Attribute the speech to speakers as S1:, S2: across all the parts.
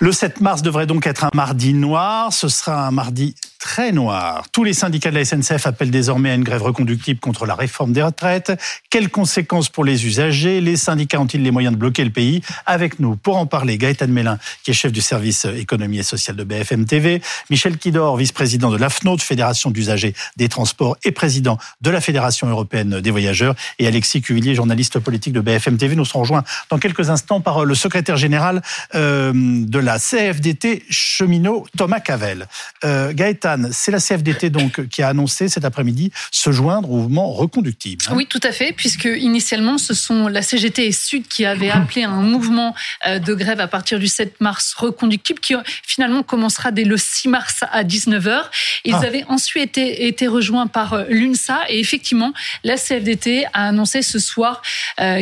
S1: Le 7 mars devrait donc être un mardi noir. Ce sera un mardi très noir. Tous les syndicats de la SNCF appellent désormais à une grève reconductible contre la réforme des retraites. Quelles conséquences pour les usagers? Les syndicats ont-ils les moyens de bloquer le pays? Avec nous, pour en parler, Gaëtan Mélin, qui est chef du service économie et social de BFM TV, Michel Kidor, vice-président de l'AFNOT, Fédération d'usagers des transports et président de la Fédération européenne des voyageurs, et Alexis Cuvillier, journaliste politique de BFM TV. Nous serons rejoints dans quelques instants par le secrétaire général euh, de la CFDT cheminot, Thomas Cavel. Euh, Gaëtan, c'est la CFDT donc qui a annoncé cet après-midi se joindre au mouvement reconductible.
S2: Hein. Oui, tout à fait, puisque initialement ce sont la CGT et Sud qui avaient appelé un mouvement euh, de grève à partir du 7 mars reconductible qui finalement commencera dès le 6 mars à 19h. Ils ah. avaient ensuite été, été rejoints par l'UNSA et effectivement la CFDT a annoncé ce soir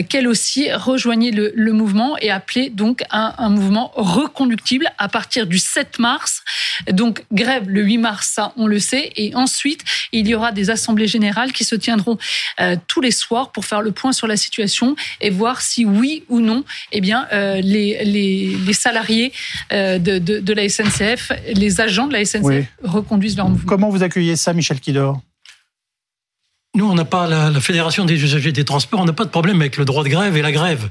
S2: qu'elle aussi rejoignait le, le mouvement et appelait donc un, un mouvement reconductible à partir du 7 mars. Donc grève le 8 mars, ça on le sait. Et ensuite, il y aura des assemblées générales qui se tiendront euh, tous les soirs pour faire le point sur la situation et voir si oui ou non, eh bien, euh, les, les, les, salariés euh, de, de, de, la SNCF, les agents de la SNCF reconduisent leur mouvement.
S1: Comment vous accueillez ça, Michel Kidor?
S3: Nous, on n'a pas la, la, Fédération des usagers des transports, on n'a pas de problème avec le droit de grève et la grève,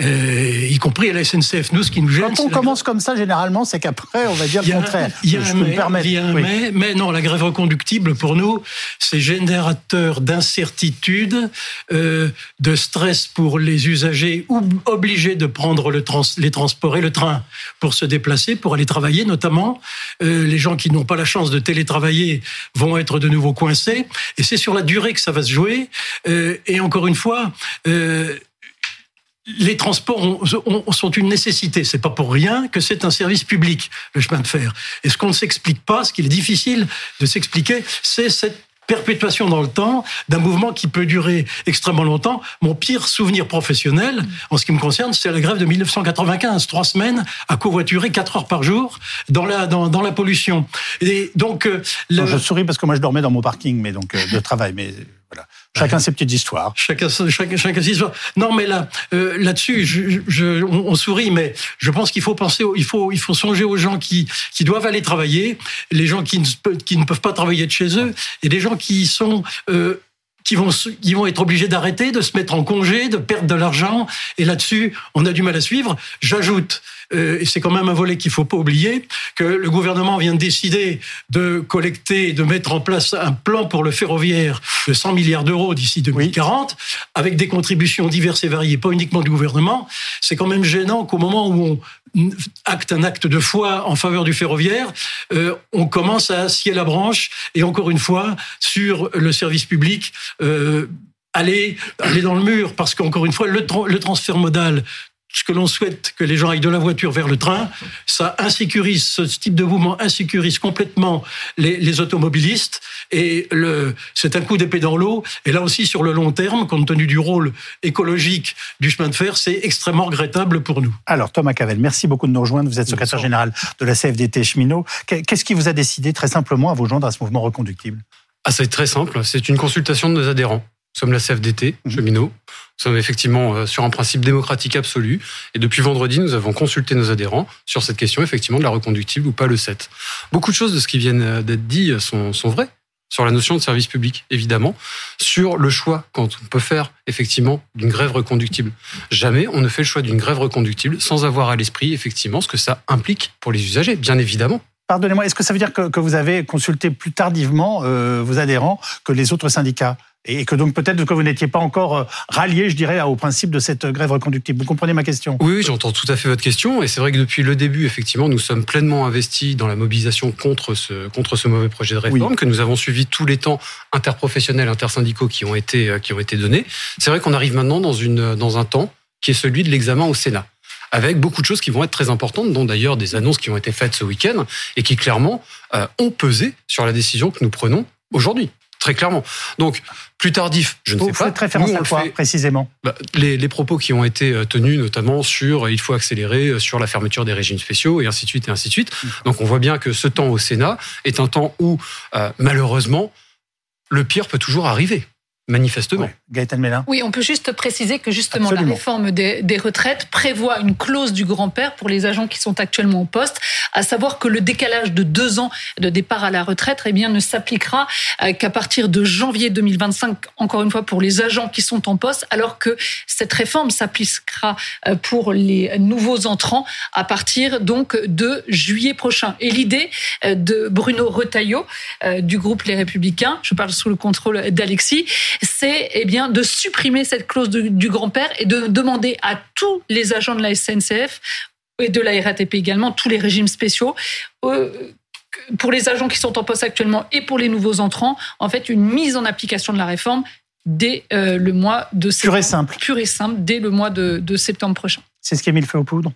S3: euh, y compris à la SNCF. Nous, ce qui nous gêne.
S1: Quand on commence comme ça, généralement, c'est qu'après, on va dire le contraire.
S3: Il y a un, mais, y a un mais, mais, non, la grève reconductible, pour nous, c'est générateur d'incertitude, euh, de stress pour les usagers obligés de prendre le trans, les transports et le train pour se déplacer, pour aller travailler, notamment. Euh, les gens qui n'ont pas la chance de télétravailler vont être de nouveau coincés. Et c'est sur la durée que ça va se jouer. Euh, et encore une fois, euh, les transports sont une nécessité. C'est pas pour rien que c'est un service public, le chemin de fer. Et ce qu'on ne s'explique pas, ce qu'il est difficile de s'expliquer, c'est cette perpétuation dans le temps d'un mouvement qui peut durer extrêmement longtemps. Mon pire souvenir professionnel, en ce qui me concerne, c'est la grève de 1995, trois semaines à covoiturer quatre heures par jour dans la pollution. Et donc, euh,
S1: je souris parce que moi je dormais dans mon parking, mais donc de travail, mais voilà. Chacun ses petites histoires.
S3: Chacun, chacun, chacun ses histoires. Non, mais là, euh, là-dessus, on, sourit, mais je pense qu'il faut penser, il faut, il faut songer aux gens qui, qui doivent aller travailler, les gens qui ne, qui ne peuvent pas travailler de chez eux, et les gens qui sont euh, qui vont, qui vont être obligés d'arrêter, de se mettre en congé, de perdre de l'argent. Et là-dessus, on a du mal à suivre. J'ajoute, et c'est quand même un volet qu'il faut pas oublier, que le gouvernement vient de décider de collecter, de mettre en place un plan pour le ferroviaire de 100 milliards d'euros d'ici 2040, avec des contributions diverses et variées, pas uniquement du gouvernement. C'est quand même gênant qu'au moment où on acte un acte de foi en faveur du ferroviaire, euh, on commence à scier la branche et encore une fois sur le service public. Euh, aller, aller dans le mur, parce qu'encore une fois, le, le transfert modal ce que l'on souhaite que les gens aillent de la voiture vers le train, ça insécurise, ce type de mouvement insécurise complètement les, les automobilistes et le, c'est un coup d'épée dans l'eau. Et là aussi, sur le long terme, compte tenu du rôle écologique du chemin de fer, c'est extrêmement regrettable pour nous.
S1: Alors, Thomas Cavel, merci beaucoup de nous rejoindre. Vous êtes secrétaire général de la CFDT cheminot. Qu'est-ce qui vous a décidé très simplement à vous joindre à ce mouvement reconductible?
S4: Ah, C'est très simple. C'est une consultation de nos adhérents. Nous sommes la CFDT, mhm. cheminot. Nous sommes effectivement euh, sur un principe démocratique absolu. Et depuis vendredi, nous avons consulté nos adhérents sur cette question, effectivement, de la reconductible ou pas le 7. Beaucoup de choses de ce qui viennent euh, d'être dit euh, sont, sont vraies sur la notion de service public, évidemment, sur le choix quand on peut faire effectivement d'une grève reconductible. Jamais on ne fait le choix d'une grève reconductible sans avoir à l'esprit effectivement ce que ça implique pour les usagers, bien évidemment.
S1: Pardonnez-moi, est-ce que ça veut dire que, que vous avez consulté plus tardivement euh, vos adhérents que les autres syndicats? Et que donc peut-être que vous n'étiez pas encore euh, rallié, je dirais, au principe de cette grève reconductible. Vous comprenez ma question?
S4: Oui, oui j'entends tout à fait votre question. Et c'est vrai que depuis le début, effectivement, nous sommes pleinement investis dans la mobilisation contre ce, contre ce mauvais projet de réforme, que nous avons suivi tous les temps interprofessionnels, intersyndicaux qui ont été, euh, qui ont été donnés. C'est vrai qu'on arrive maintenant dans, une, dans un temps qui est celui de l'examen au Sénat avec beaucoup de choses qui vont être très importantes, dont d'ailleurs des annonces qui ont été faites ce week-end et qui clairement euh, ont pesé sur la décision que nous prenons aujourd'hui très clairement. Donc, plus tardif, je ne sais pas.
S1: Vous faites référence à quoi, précisément
S4: bah, les, les, propos qui ont été euh, tenus, notamment sur euh, il faut accélérer euh, sur la fermeture des régimes spéciaux, et ainsi de suite, et ainsi de suite. Mm. Donc, on voit bien que ce temps au Sénat est un temps où, malheureusement, le pire peut toujours arriver. Manifestement.
S1: Ouais. Gaëtan Mélin
S2: Oui, on peut juste préciser que justement
S1: Absolument.
S2: la réforme des, des retraites prévoit une clause du grand-père pour les agents qui sont actuellement en poste, à savoir que le décalage de deux ans de départ à la retraite eh bien, ne s'appliquera euh, qu'à partir de janvier 2025, encore une fois pour les agents qui sont en poste, alors que cette réforme s'appliquera euh, pour les nouveaux entrants à partir donc de juillet prochain. Et l'idée euh, de Bruno Retailleau du groupe Les Républicains, je parle sous le contrôle d'Alexis, c'est eh bien de supprimer cette clause de- du grand-père et de demander à tous les agents de la SNCF et de la RATP également, tous les régimes spéciaux, euh, pour les agents qui sont en poste actuellement et pour les nouveaux entrants, en fait, une mise en application de la réforme dès euh, le mois de
S1: Pur
S2: septembre.
S1: et simple.
S2: Pur et simple, dès le mois de, de septembre prochain.
S1: C'est ce qui a mis le feu aux poudres.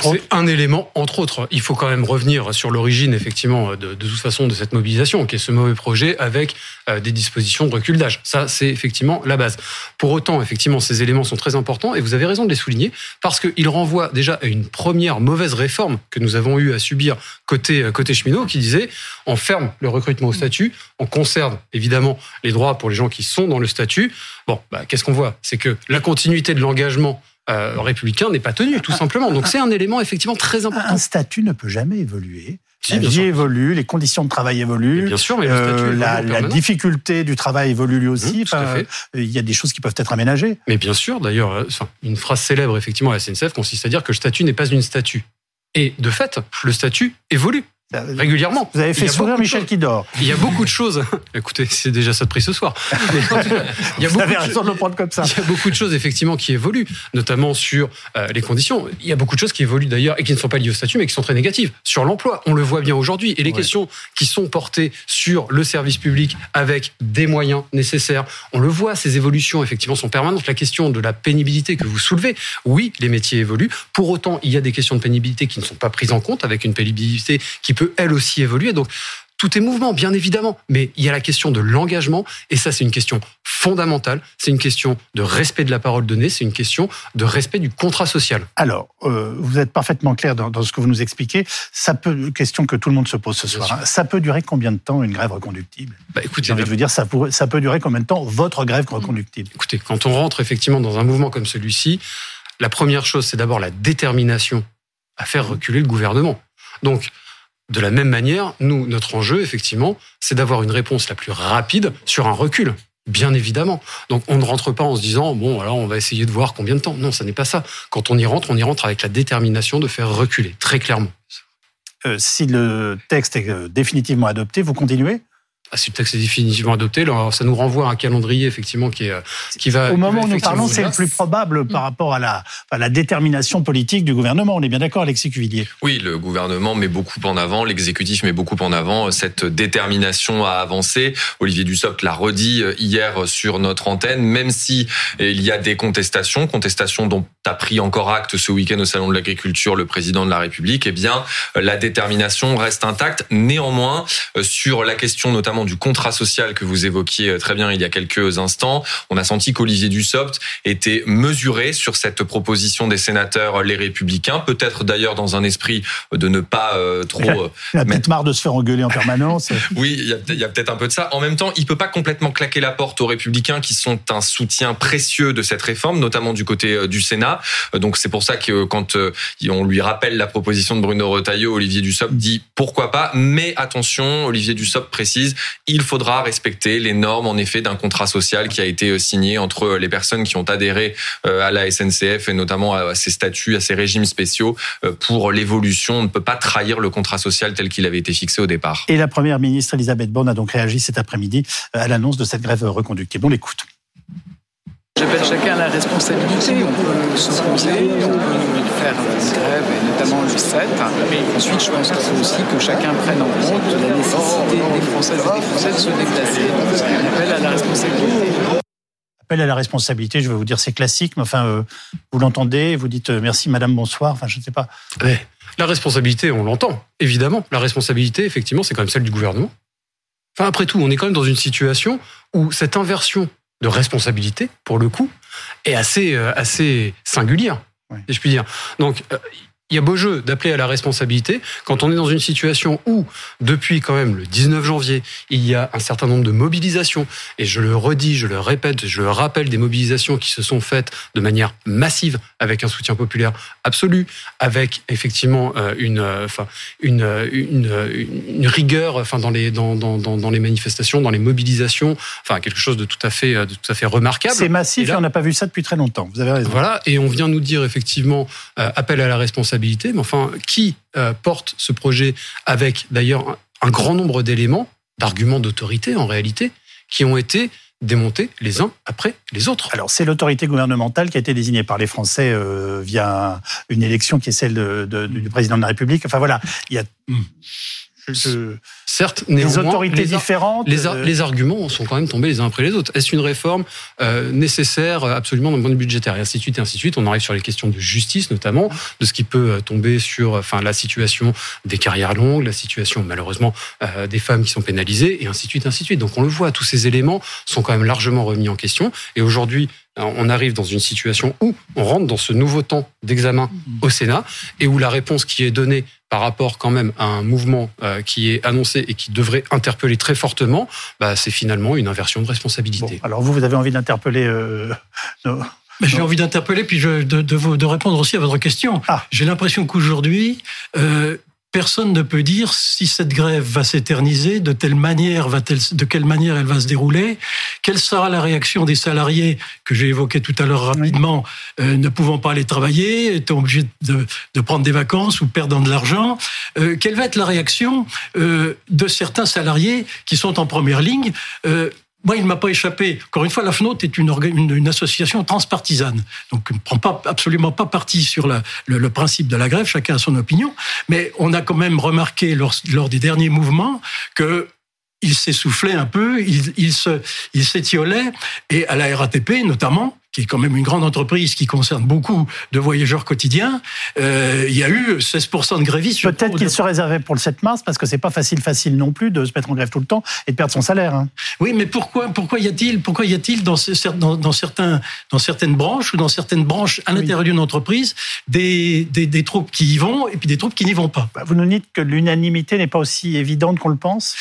S4: C'est un élément, entre autres. Il faut quand même revenir sur l'origine, effectivement, de, de toute façon, de cette mobilisation, qui est ce mauvais projet avec euh, des dispositions de recul d'âge. Ça, c'est effectivement la base. Pour autant, effectivement, ces éléments sont très importants et vous avez raison de les souligner parce qu'ils renvoient déjà à une première mauvaise réforme que nous avons eu à subir côté, euh, côté cheminot qui disait on ferme le recrutement au statut, on conserve évidemment les droits pour les gens qui sont dans le statut. Bon, bah, qu'est-ce qu'on voit? C'est que la continuité de l'engagement euh, républicain n'est pas tenue, tout simplement. Donc c'est un élément effectivement très important.
S1: Un statut ne peut jamais évoluer.
S4: Si,
S1: la
S4: bien
S1: vie
S4: sûr.
S1: évolue, les conditions de travail évoluent.
S4: Bien sûr, mais le
S1: euh,
S4: statut
S1: la, la difficulté du travail évolue lui aussi.
S4: Mmh, tout à
S1: Enfin,
S4: fait.
S1: il y a des choses qui peuvent être aménagées.
S4: Mais bien sûr, d'ailleurs, euh, une phrase célèbre effectivement à la SNCF consiste à dire que le statut n'est pas une statue. Et de fait, le statut évolue régulièrement.
S1: Vous avez fait sourire Michel qui dort.
S4: Il y a beaucoup de choses. Écoutez, c'est déjà ça de prix ce soir. Il y a
S1: Vous
S4: beaucoup
S1: avez
S4: de
S1: raison de le prendre comme ça.
S4: Il y a beaucoup de choses effectivement qui évoluent, notamment sur euh, les conditions. Il y a beaucoup de choses qui évoluent d'ailleurs et qui ne sont pas liées au statut, mais qui sont très négatives. Sur l'emploi, on le voit bien aujourd'hui. Et les
S1: Ouais.
S4: questions qui sont portées sur le service public avec des moyens nécessaires, on le voit, ces évolutions effectivement sont permanentes. La question de la pénibilité que vous soulevez, oui, les métiers évoluent. Pour autant, il y a des questions de pénibilité qui ne sont pas prises en compte, avec une pénibilité qui peut elle aussi évoluer. Donc tout est mouvement, bien évidemment, mais il y a la question de l'engagement, et ça c'est une question fondamentale, c'est une question de respect de la parole donnée, c'est une question de respect du contrat social.
S1: Alors, euh, vous êtes parfaitement clair dans, dans ce que vous nous expliquez. Ça peut, question que tout le monde se pose ce
S4: Bien
S1: soir. hein. Ça peut durer combien de temps une grève reconductible?
S4: Bah, écoutez,
S1: J'ai envie de vous dire, ça, pourrait- ça peut durer combien de temps votre grève reconductible?
S4: Écoutez, quand on rentre effectivement dans un mouvement comme celui-ci, la première chose c'est d'abord la détermination à faire reculer le gouvernement. Donc, de la même manière, nous, notre enjeu, effectivement, c'est d'avoir une réponse la plus rapide sur un recul. Bien évidemment. Donc on ne rentre pas en se disant bon alors on va essayer de voir combien de temps. Non, ça n'est pas ça. Quand on y rentre, on y rentre avec la détermination de faire reculer très clairement.
S1: Euh, Si le texte est euh, définitivement adopté, vous continuez?
S4: Ah, si le texte est définitivement adopté, alors ça nous renvoie à un calendrier effectivement qui est qui va.
S1: Au moment
S4: va
S1: où nous parlons, c'est le plus probable par rapport à la, à la détermination politique du gouvernement. On est bien d'accord, Alexis Cuvillier
S5: Oui, le gouvernement met beaucoup en avant, l'exécutif met beaucoup en avant cette détermination à avancer. Olivier Dussopt l'a redit hier sur notre antenne, même si il y a des contestations, contestations dont a pris encore acte ce week-end au Salon de l'Agriculture le président de la République, eh bien, la détermination reste intacte. Néanmoins, sur la question notamment du contrat social que vous évoquiez très bien il y a quelques instants, on a senti qu'Olivier Dussopt était mesuré sur cette proposition des sénateurs Les Républicains, peut-être d'ailleurs dans un esprit de ne pas euh, trop... euh,
S1: La
S5: Mais-
S1: petite marre de se faire engueuler en permanence.
S5: oui, il y a, a peut-être un peu de ça. En même temps, il peut pas complètement claquer la porte aux Républicains qui sont un soutien précieux de cette réforme, notamment du côté euh, du Sénat. Euh, Donc c'est pour ça que euh, quand euh, on lui rappelle la proposition de Bruno Retailleau, Olivier Dussopt dit pourquoi pas, mais attention, Olivier Dussopt précise, il faudra respecter les normes en effet d'un contrat social qui a été euh, signé entre les personnes qui ont adhéré euh, à la SNCF et notamment à ces statuts, à ces régimes spéciaux euh, pour l'évolution. On ne peut pas trahir le contrat social tel qu'il avait été fixé au départ.
S1: Et la première ministre Elisabeth Borne a donc réagi cet après-midi à l'annonce de cette grève reconductible. On l'écoute.
S6: J'appelle chacun à la responsabilité. On peut s'opposer, on peut faire une grève, et notamment le 7. Ensuite, je pense qu'il faut aussi que chacun prenne en compte la nécessité des Françaises et des Français de se déplacer. Donc, c'est un appel à la responsabilité.
S1: Appel à la responsabilité, je vais vous dire, c'est classique, mais enfin, euh, vous l'entendez, vous dites euh, merci madame, bonsoir, enfin, je ne sais pas.
S4: Ouais. La responsabilité, on l'entend, évidemment. La responsabilité, effectivement, c'est quand même celle du gouvernement. Enfin, après tout, on est quand même dans une situation où cette inversion de responsabilité, pour le coup, est assez, euh, assez singulière, si je puis dire. Donc, euh, il y a beau jeu d'appeler à la responsabilité quand on est dans une situation où, depuis quand même le 19 janvier, il y a un certain nombre de mobilisations, et je le redis, je le répète, je le rappelle, des mobilisations qui se sont faites de manière massive, avec un soutien populaire absolu, avec effectivement euh, une, euh, enfin, une, une, une, rigueur enfin, dans, les, dans, dans, dans, les manifestations, dans les mobilisations, enfin quelque chose de tout à fait, de tout à fait remarquable.
S1: C'est massif et, on n'a pas vu ça depuis très longtemps, vous avez raison.
S4: Voilà, et on vient nous dire effectivement euh, appel à la responsabilité mais enfin, qui euh, porte ce projet avec d'ailleurs un grand nombre d'éléments, d'arguments d'autorité en réalité, qui ont été démontés les uns après les autres.
S1: Alors c'est l'autorité gouvernementale qui a été désignée par les Français euh, via une élection qui est celle du président de la République. Enfin voilà, il y a...
S4: Certes,
S1: néanmoins, les autorités différentes.
S4: Euh, les, arguments sont quand même tombés les uns après les autres. Est-ce une réforme euh, nécessaire euh, absolument d'un point de vue budgétaire et ainsi de suite et ainsi de suite? On arrive sur les questions de justice notamment, de ce qui peut tomber sur, enfin, la situation des carrières longues, la situation malheureusement des femmes qui sont pénalisées et ainsi de suite, ainsi de suite. Donc on le voit, tous ces éléments sont quand même largement remis en question. Et aujourd'hui, on arrive dans une situation où on rentre dans ce nouveau temps d'examen au Sénat et où la réponse qui est donnée par rapport quand même à un mouvement euh, qui est annoncé et qui devrait interpeller très fortement, bah, c'est finalement une inversion de responsabilité.
S1: alors vous, vous avez envie d'interpeller euh,
S3: J'ai envie d'interpeller puis de, de, de, répondre aussi à votre question. Ah. J'ai l'impression qu'aujourd'hui, euh, personne ne peut dire si cette grève va s'éterniser, de telle manière va de quelle manière elle va se dérouler, quelle sera la réaction des salariés que j'ai évoqué tout à l'heure rapidement, euh, ne pouvant pas aller travailler, étant obligés de, de, prendre des vacances ou perdant de l'argent. Euh, quelle va être la réaction euh, de certains salariés qui sont en première ligne euh, moi, il ne m'a pas échappé. Encore une fois, la FNOT est une, association transpartisane, donc ne prend pas, absolument pas parti sur le, principe de la grève. Chacun a son opinion, mais on a quand même remarqué lors, des derniers mouvements que il s'essoufflait un peu, il, il s'étiolait, et à la RATP notamment, qui est quand même une grande entreprise qui concerne beaucoup de voyageurs quotidiens, euh, il y a eu 16% de grévistes.
S1: Peut-être qu'il se réservait pour le 7 mars, parce que c'est pas facile, facile non plus de se mettre en grève tout le temps et de perdre son salaire. Hein.
S3: Oui, mais pourquoi, pourquoi y a-t-il, pourquoi y a-t-il dans, dans, dans, certains, dans certaines branches ou dans certaines branches à l'intérieur d'une entreprise des, des, des, troupes qui y vont et puis des troupes qui n'y vont pas?
S1: Bah, Vous nous dites que l'unanimité n'est pas aussi évidente qu'on le pense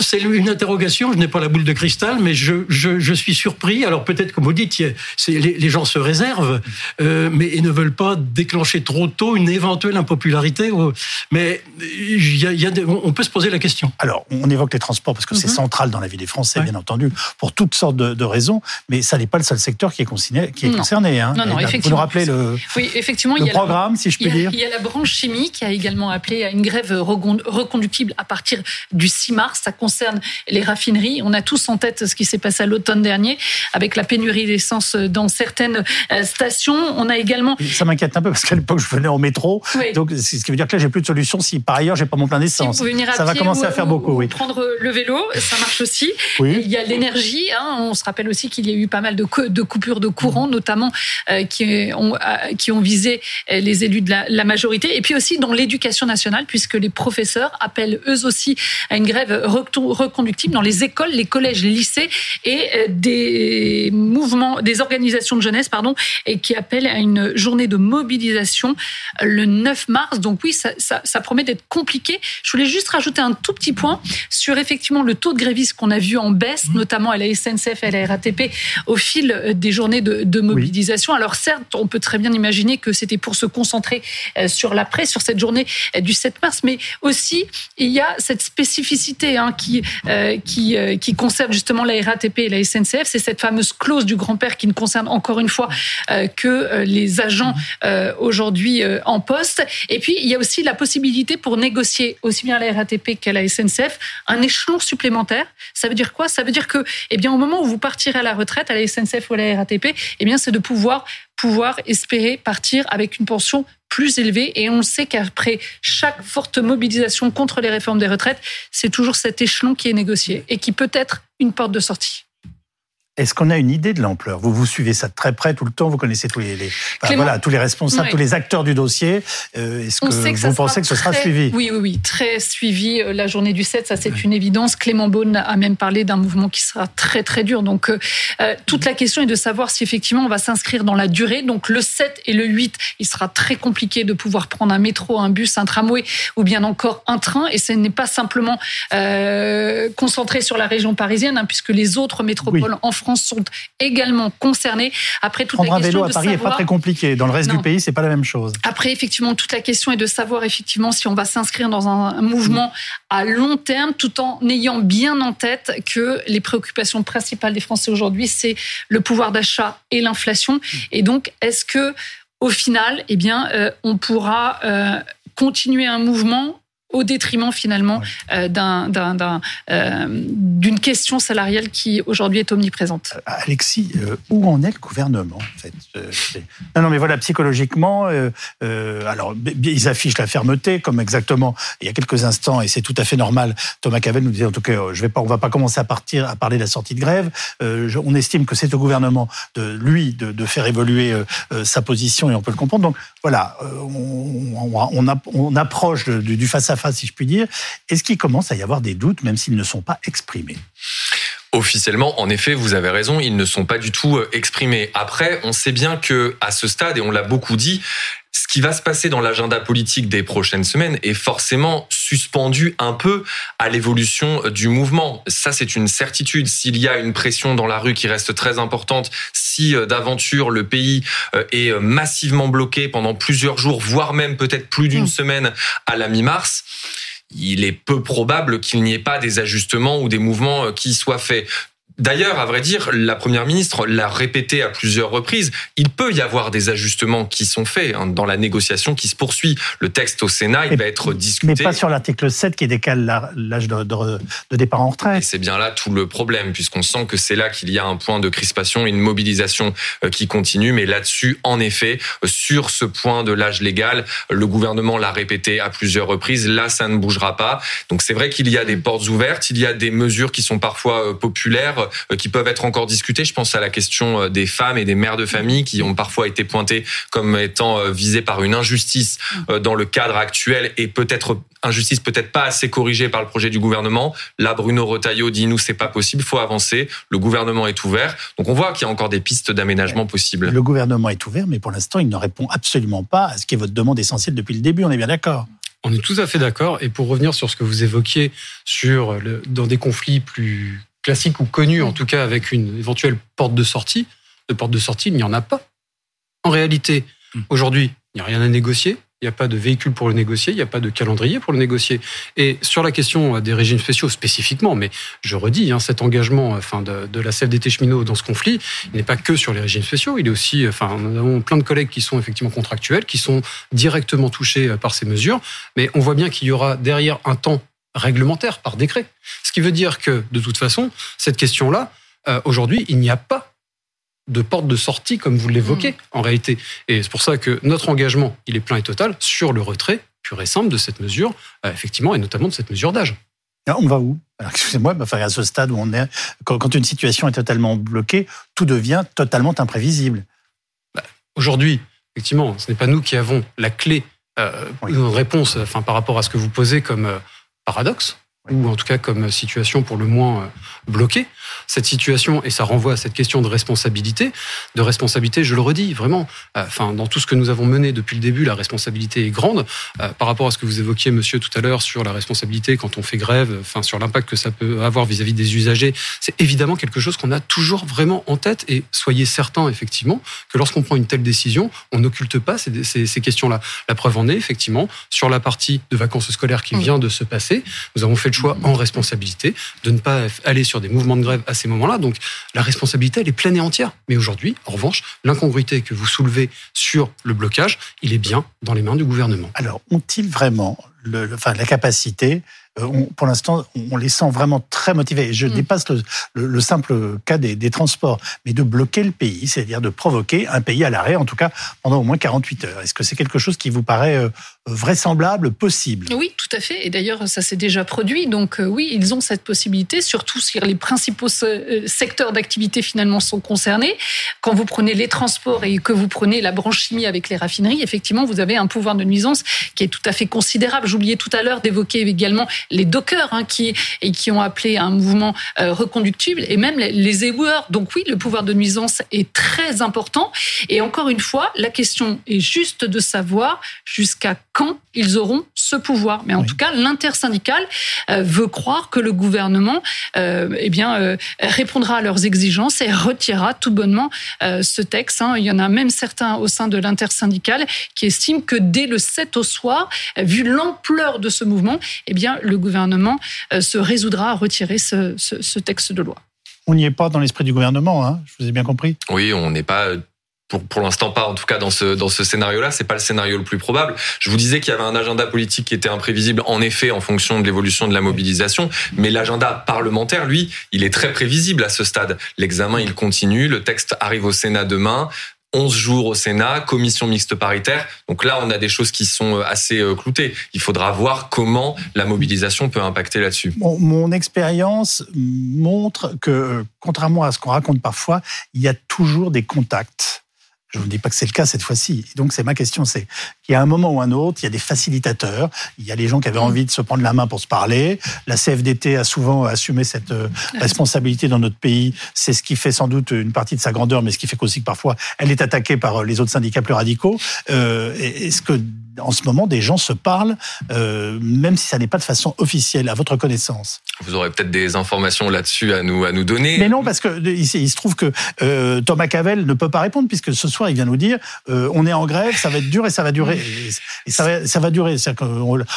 S3: c'est une interrogation, je n'ai pas la boule de cristal, mais je, je, je suis surpris. Alors peut-être, comme vous dites, les, les, gens se réservent, euh, mais ils ne veulent pas déclencher trop tôt une éventuelle impopularité. Mais il y a, y a on peut se poser la question.
S1: Alors, on évoque les transports parce que c'est mhm. central dans la vie des Français, bien entendu, pour toutes sortes de, de, raisons, mais ça n'est pas le seul secteur qui est concerné. Qui est concerné hein.
S2: Non, non, effectivement.
S1: Vous nous rappelez le,
S2: oui, effectivement,
S1: le
S2: il y a
S1: programme, si je puis dire
S2: Il y a la branche chimie qui a également appelé à une grève reconductible à partir du 6 mars ça concerne les raffineries. On a tous en tête ce qui s'est passé à l'automne dernier avec la pénurie d'essence dans certaines euh, stations. On a également.
S1: Ça m'inquiète un peu parce qu'à l'époque, je venais en métro. Donc, ce qui veut dire que là, j'ai plus de solution si par ailleurs, j'ai pas mon plein d'essence. ça va commencer à faire beaucoup, oui.
S2: Prendre le vélo, ça marche aussi. Il y a l'énergie. Hein. On se rappelle aussi qu'il y a eu pas mal de, de coupures de courant, notamment euh, qui, ont, euh, qui ont visé les élus de la, la majorité. Et puis aussi dans l'éducation nationale, puisque les professeurs appellent eux aussi à une grève reconductible dans les écoles, les collèges, les lycées et euh, des mouvements, des organisations de jeunesse, pardon, et qui appellent à une journée de mobilisation le 9 mars. Donc oui, ça, ça, ça promet d'être compliqué. Je voulais juste rajouter un tout petit point sur effectivement le taux de grévistes qu'on a vu en baisse, mmh. notamment à la SNCF et à la RATP au fil euh, des journées de, de mobilisation. Alors certes, on peut très bien imaginer que c'était pour se concentrer euh, sur l'après, sur cette journée du 7 mars, mais aussi il y a cette spécificité hein, qui, euh, qui, euh, qui concerne justement la RATP et la SNCF. C'est cette fameuse clause du grand-père qui ne concerne encore une fois euh, que les agents aujourd'hui en poste. Et puis, il y a aussi la possibilité pour négocier aussi bien la RATP qu'à la SNCF un échelon supplémentaire. Ça veut dire quoi? Ça veut dire que, eh bien, au moment où vous partirez à la retraite, à la SNCF ou à la RATP, eh bien, c'est de pouvoir pouvoir espérer partir avec une pension plus élevé. Et on sait qu'après chaque forte mobilisation contre les réformes des retraites, c'est toujours cet échelon qui est négocié et qui peut être une porte de sortie.
S1: Est-ce qu'on a une idée de l'ampleur? Vous vous suivez ça de très près tout le temps, vous connaissez tous les, les enfin,
S2: Clément-
S1: voilà, tous les responsables, tous les acteurs du dossier. Euh, Est-ce que, vous pensez que ce sera
S2: très-
S1: suivi?
S2: Oui, oui, oui, très suivi. Euh, La journée du 7, ça c'est une évidence. Clément Beaune a même parlé d'un mouvement qui sera très très dur. Donc euh, toute la question est de savoir si effectivement on va s'inscrire dans la durée. Donc le 7 et le 8, il sera très compliqué de pouvoir prendre un métro, un bus, un tramway ou bien encore un train. Et ce n'est pas simplement euh, concentré sur la région parisienne, hein, puisque les autres métropoles en France sont également concernées. Après toute
S1: Prendre
S2: la
S1: un vélo à Paris n'est pas
S2: savoir-
S1: très compliqué. Dans le reste
S2: Non.
S1: du pays, c'est pas la même chose.
S2: après, effectivement, toute la question est de savoir effectivement si on va s'inscrire dans un, un mouvement à long terme, tout en ayant bien en tête que les préoccupations principales des Français aujourd'hui, c'est le pouvoir d'achat et l'inflation. Et donc, est-ce que, au final, eh bien, euh, on pourra euh, continuer un mouvement au détriment finalement euh, euh, d'une question salariale qui aujourd'hui est omniprésente.
S1: Alexis, euh, où en est le gouvernement en fait c'est- Non, non, mais voilà, psychologiquement, alors ils affichent la fermeté, comme exactement il y a quelques instants, et c'est tout à fait normal. Thomas Cavel nous disait en tout cas, je vais pas, on va pas commencer à partir à parler de la sortie de grève. Je- on estime que c'est au gouvernement de lui de, de faire évoluer sa position, et on peut le comprendre. Donc voilà, on, on, on app- on approche du face à face, si je puis dire. Est-ce qu'il commence à y avoir des doutes, même s'ils ne sont pas exprimés?
S5: Officiellement, en effet, vous avez raison, ils ne sont pas du tout euh, exprimés. Après, on sait bien que à ce stade, et on l'a beaucoup dit, ce qui va se passer dans l'agenda politique des prochaines semaines est forcément suspendu un peu à l'évolution euh, du mouvement. Ça, c'est une certitude. S'il y a une pression dans la rue qui reste très importante, si euh, d'aventure le pays euh, est massivement bloqué pendant plusieurs jours, voire même peut-être plus d'une
S2: Mm.
S5: semaine à la mi-mars, il est peu probable qu'il n'y ait pas des ajustements ou des mouvements qui soient faits. D'ailleurs, à vrai dire, la première ministre l'a répété à plusieurs reprises. Il peut y avoir des ajustements qui sont faits hein, dans la négociation qui se poursuit. Le texte au Sénat, il
S1: Mais-
S5: va être
S1: Mais
S5: discuté.
S1: pas sur l'article 7 qui décale l'âge de, de- de départ en
S5: Et
S1: retraite.
S5: c'est bien là tout le problème, puisqu'on sent que c'est là qu'il y a un point de crispation, une mobilisation euh, qui continue. Mais là-dessus, en effet, euh, sur ce point de l'âge légal, le gouvernement l'a répété à plusieurs reprises. Là, ça ne bougera pas. Donc c'est vrai qu'il y a des portes ouvertes, il y a des mesures qui sont parfois euh, populaires, euh, qui peuvent être encore discutées. Je pense à la question euh, des femmes et des mères de famille qui ont parfois été pointées comme étant euh, visées par une injustice euh, dans le cadre actuel et peut-être injustice peut-être pas assez corrigée par le projet du gouvernement. Là, Bruno Retailleau dit nous c'est pas possible, faut avancer. Le gouvernement est ouvert, donc on voit qu'il y a encore des pistes d'aménagement possibles.
S1: Le gouvernement est ouvert, mais pour l'instant, il ne répond absolument pas à ce qui est votre demande essentielle depuis le début. On est bien d'accord.
S4: On est tout à fait d'accord. Et pour revenir sur ce que vous évoquiez, sur le, dans des conflits plus classiques ou connus, en tout cas avec une éventuelle porte de sortie, de porte de sortie, il n'y en a pas. En réalité, aujourd'hui, il n'y a rien à négocier. Il n'y a pas de véhicule pour le négocier, il n'y a pas de calendrier pour le négocier. Et sur la question des régimes spéciaux spécifiquement, mais je redis, hein, cet engagement enfin, de, de la CFDT cheminot dans ce conflit, il n'est pas que sur les régimes spéciaux, il est aussi, enfin, nous avons plein de collègues qui sont effectivement contractuels, qui sont directement touchés euh, par ces mesures, mais on voit bien qu'il y aura derrière un temps réglementaire par décret. Ce qui veut dire que, de toute façon, cette question-là, euh, aujourd'hui, il n'y a pas de porte de sortie, comme vous l'évoquez, en réalité. Et c'est pour ça que notre engagement, il est plein et total sur le retrait pur et simple de cette mesure, euh, effectivement, et notamment de cette mesure d'âge.
S1: Alors, on va où? Alors, Excusez-moi, mais enfin, à ce stade où on est, quand, quand une situation est totalement bloquée, tout devient totalement imprévisible.
S4: Aujourd'hui, effectivement, ce n'est pas nous qui avons la clé euh,
S1: Oui.
S4: de réponse enfin, par rapport à ce que vous posez comme euh, paradoxe, ou en tout cas comme situation pour le moins euh, bloquée. Cette situation, et ça renvoie à cette question de responsabilité, de responsabilité, je le redis, vraiment, euh, enfin, dans tout ce que nous avons mené depuis le début, la responsabilité est grande. Euh, par rapport à ce que vous évoquiez, monsieur, tout à l'heure, sur la responsabilité quand on fait grève, enfin, sur l'impact que ça peut avoir vis-à-vis des usagers, c'est évidemment quelque chose qu'on a toujours vraiment en tête, et soyez certains, effectivement, que lorsqu'on prend une telle décision, on n'occulte pas ces, ces- ces questions-là. La preuve en est, effectivement, sur la partie de vacances scolaires qui vient de se passer, nous avons fait le choix en responsabilité de ne pas aller sur des mouvements de grève à ces moments-là. Donc la responsabilité, elle est pleine et entière. Mais aujourd'hui, en revanche, l'incongruité que vous soulevez sur le blocage, il est bien dans les mains du gouvernement.
S1: Alors, ont-ils vraiment enfin, la capacité on, pour l'instant, on les sent vraiment très motivés. je mm. dépasse le, le, simple cas des, des, transports, mais de bloquer le pays, c'est-à-dire de provoquer un pays à l'arrêt, en tout cas pendant au moins 48 heures. Est-ce que c'est quelque chose qui vous paraît euh, vraisemblable, possible?
S2: Oui, tout à fait. Et d'ailleurs, ça s'est déjà produit. Donc euh, oui, ils ont cette possibilité, surtout si les principaux secteurs d'activité finalement sont concernés. Quand vous prenez les transports et que vous prenez la branche chimie avec les raffineries, effectivement, vous avez un pouvoir de nuisance qui est tout à fait considérable. J'oubliais tout à l'heure d'évoquer également les dockers hein, qui, et qui ont appelé un mouvement euh, reconductible et même les éboueurs. Donc oui, le pouvoir de nuisance est très important. Et encore une fois, la question est juste de savoir jusqu'à quand ils auront ce pouvoir. Mais en tout cas, l'intersyndicale euh, veut croire que le gouvernement euh, eh bien, euh, répondra à leurs exigences et retirera tout bonnement ce texte. Hein. Il y en a même certains au sein de l'intersyndicale qui estiment que dès le 7 au soir, vu l'ampleur de ce mouvement, eh bien, le gouvernement se résoudra à retirer ce, ce, texte de loi.
S1: On n'y est pas dans l'esprit du gouvernement, hein je vous ai bien compris.
S5: Oui, on n'est pas pour, l'instant pas, en tout cas dans ce dans ce scénario-là, c'est pas le scénario le plus probable. Je vous disais qu'il y avait un agenda politique qui était imprévisible, en effet, en fonction de l'évolution de la mobilisation, mais l'agenda parlementaire, lui, il est très prévisible à ce stade. L'examen, il continue, le texte arrive au Sénat demain. 11 jours au Sénat, commission mixte paritaire. Donc là, on a des choses qui sont euh, assez euh, cloutées. Il faudra voir comment la mobilisation peut impacter là-dessus.
S1: Mon, mon expérience montre que, contrairement à ce qu'on raconte parfois, il y a toujours des contacts je ne dis pas que c'est le cas cette fois-ci. Donc, c'est ma question, c'est qu'il y a un moment ou un autre, il y a des facilitateurs, il y a les gens qui avaient envie de se prendre la main pour se parler. La CFDT a souvent assumé cette euh, responsabilité dans notre pays. C'est ce qui fait sans doute une partie de sa grandeur, mais ce qui fait aussi que parfois, elle est attaquée par les autres syndicats plus radicaux. Euh, Est-ce que en ce moment, des gens se parlent, euh, même si ça n'est pas de façon officielle, à votre connaissance.
S5: Vous aurez peut-être des informations là-dessus à nous, à nous donner.
S1: Mais non, parce que il, se trouve que euh, Thomas Cavel ne peut pas répondre, puisque ce soir, il vient nous dire euh, on est en grève, ça va être dur et ça va durer. Et, ça, va, ça va durer.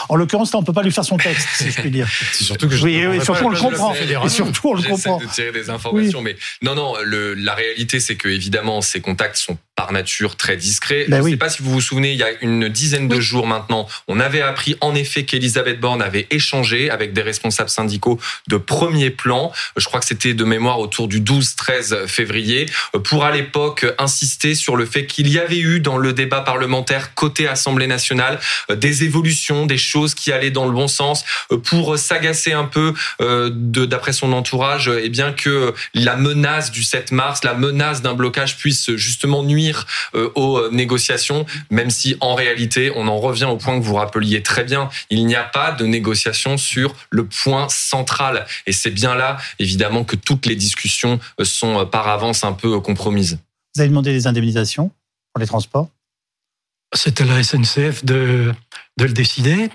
S1: En l'occurrence, là, on peut pas lui faire son texte, si je puis dire.
S4: C'est surtout que je
S1: oui, et surtout, on le comprend. Et surtout, on le comprend.
S5: de tirer des informations, mais non, non, le, la réalité, c'est que, évidemment, ces contacts sont par nature très discrets. Ben je ne sais pas si vous vous souvenez, il y a une dizaine de jours maintenant, on avait appris en effet qu'Elisabeth Borne avait échangé avec des responsables syndicaux de premier plan. Je crois que c'était de mémoire autour du 12-13 février, pour à l'époque insister sur le fait qu'il y avait eu dans le débat parlementaire côté Assemblée nationale des évolutions, des choses qui allaient dans le bon sens, pour s'agacer un peu euh, d'après son entourage, et eh bien que la menace du 7 mars, la menace d'un blocage puisse justement nuire euh, aux euh, négociations, même si en réalité, on en revient au point que vous rappeliez très bien, il n'y a pas de négociation sur le point central. Et c'est bien là, évidemment, que toutes les discussions euh, sont par avance un peu compromises.
S1: Vous avez demandé des indemnisations pour les transports?
S3: C'est à la SNCF de, de le décider.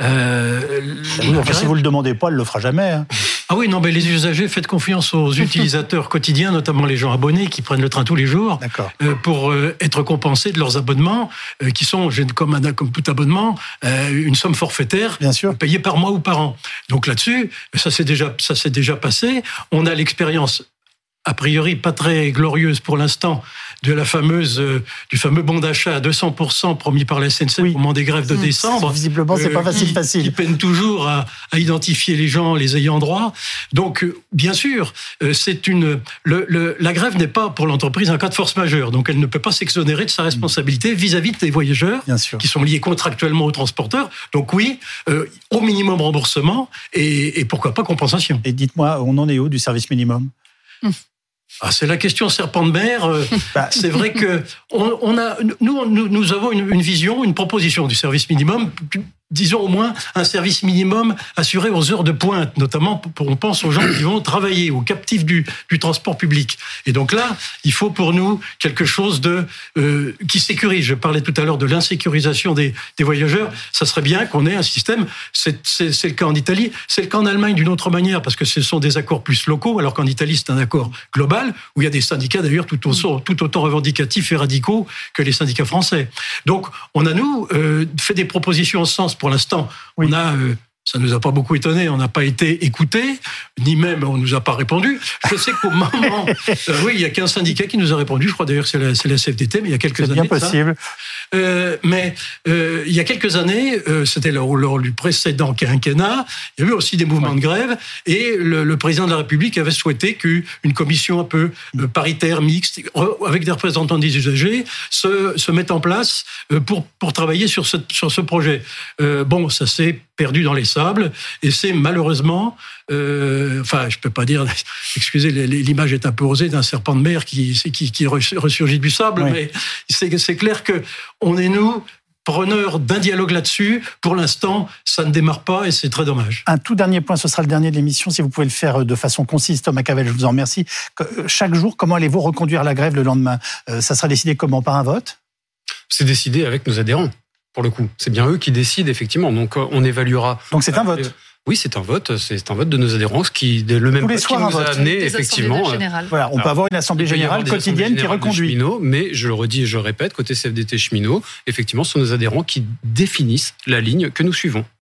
S1: Euh, si vous le demandez pas, elle le fera jamais. Hein.
S3: Ah oui, non, mais les usagers, faites confiance aux utilisateurs quotidiens, notamment les gens abonnés qui prennent le train tous les jours, euh, pour euh, être compensés de leurs abonnements, euh, qui sont, comme, comme tout abonnement, une somme forfaitaire
S1: Bien sûr.
S3: payée par mois ou par an. Donc là-dessus, ça s'est déjà, ça s'est déjà passé. On a l'expérience a priori pas très glorieuse pour l'instant de la fameuse euh, du fameux bon d'achat à 200% promis par la SNCF au moment des grèves de mmh. décembre.
S1: Visiblement, c'est pas euh, facile, facile.
S3: Qui peine toujours à, à, identifier les gens, les ayants droit. Donc, euh, bien sûr, c'est une le, le, la grève n'est pas pour l'entreprise un cas de force majeure, donc elle ne peut pas s'exonérer de sa responsabilité vis-à-vis des voyageurs
S1: bien sûr.
S3: qui sont liés contractuellement aux transporteurs. Donc oui, au minimum remboursement et, et pourquoi pas compensation.
S1: Et dites-moi, on en est où du service minimum?
S3: Mmh. Ah, c'est la question serpent de mer. Euh, bah. C'est vrai que on, a, nous, nous, avons une, une, vision, une proposition du service minimum disons au moins un service minimum assuré aux heures de pointe, notamment pour, on pense aux gens qui vont travailler, aux captifs du, du transport public. Et donc là, il faut pour nous quelque chose de euh, qui sécurise. Je parlais tout à l'heure de l'insécurisation des, des, voyageurs. Ça serait bien qu'on ait un système. C'est le cas en Italie, c'est le cas en Allemagne d'une autre manière parce que ce sont des accords plus locaux, alors qu'en Italie c'est un accord global où il y a des syndicats d'ailleurs tout, tout autant revendicatifs et radicaux que les syndicats français. Donc on a nous euh, fait des propositions en ce sens pour l'instant, on a Ça nous a pas beaucoup étonné. On n'a pas été écouté, ni même on nous a pas répondu. Je sais qu'au moment, euh, oui, il y a qu'un syndicat qui nous a répondu. Je crois d'ailleurs que c'est la, c'est la CFDT, mais il y a quelques
S1: C'est
S3: années.
S1: bien
S3: de ça.
S1: possible.
S3: Euh, mais euh, il y a quelques années, c'était lors, lors du précédent quinquennat, il y avait aussi des mouvements de grève et le, le président de la République avait souhaité qu'une commission un peu paritaire, mixte, avec des représentants des usagers, se, se mette en place pour, pour travailler sur ce, sur ce projet. Bon, ça s'est perdu dans les et c'est malheureusement, euh, enfin, je peux pas dire, excusez, l'image est un peu osée d'un serpent de mer qui, qui, qui ressurgit du sable,
S1: Oui.
S3: mais c'est c'est clair que on est nous preneurs d'un dialogue là-dessus. Pour l'instant, ça ne démarre pas et c'est très dommage.
S1: Un tout dernier point, ce sera le dernier de l'émission, si vous pouvez le faire euh, de façon concise, Thomas Cavel, je vous en remercie. Que- euh, Chaque jour, comment allez-vous reconduire la grève le lendemain? Euh, Ça sera décidé comment? Par un vote?
S4: C'est décidé avec nos adhérents, pour le coup. C'est bien eux qui décident, effectivement. Donc, euh, on évaluera.
S1: Donc c'est un
S4: Euh,
S1: vote.
S4: Oui, c'est un vote. C'est un vote de nos adhérents, ce qui, le même
S1: Tous les
S4: vote qui
S1: soirs, un
S4: nous a
S1: vote.
S4: amené,
S2: Des
S4: effectivement. euh.
S1: Voilà, on peut avoir une assemblée générale quotidienne qui reconduit.
S4: cheminots, mais je le redis et je le répète, côté CFDT cheminot, effectivement, ce sont nos adhérents qui définissent la ligne que nous suivons.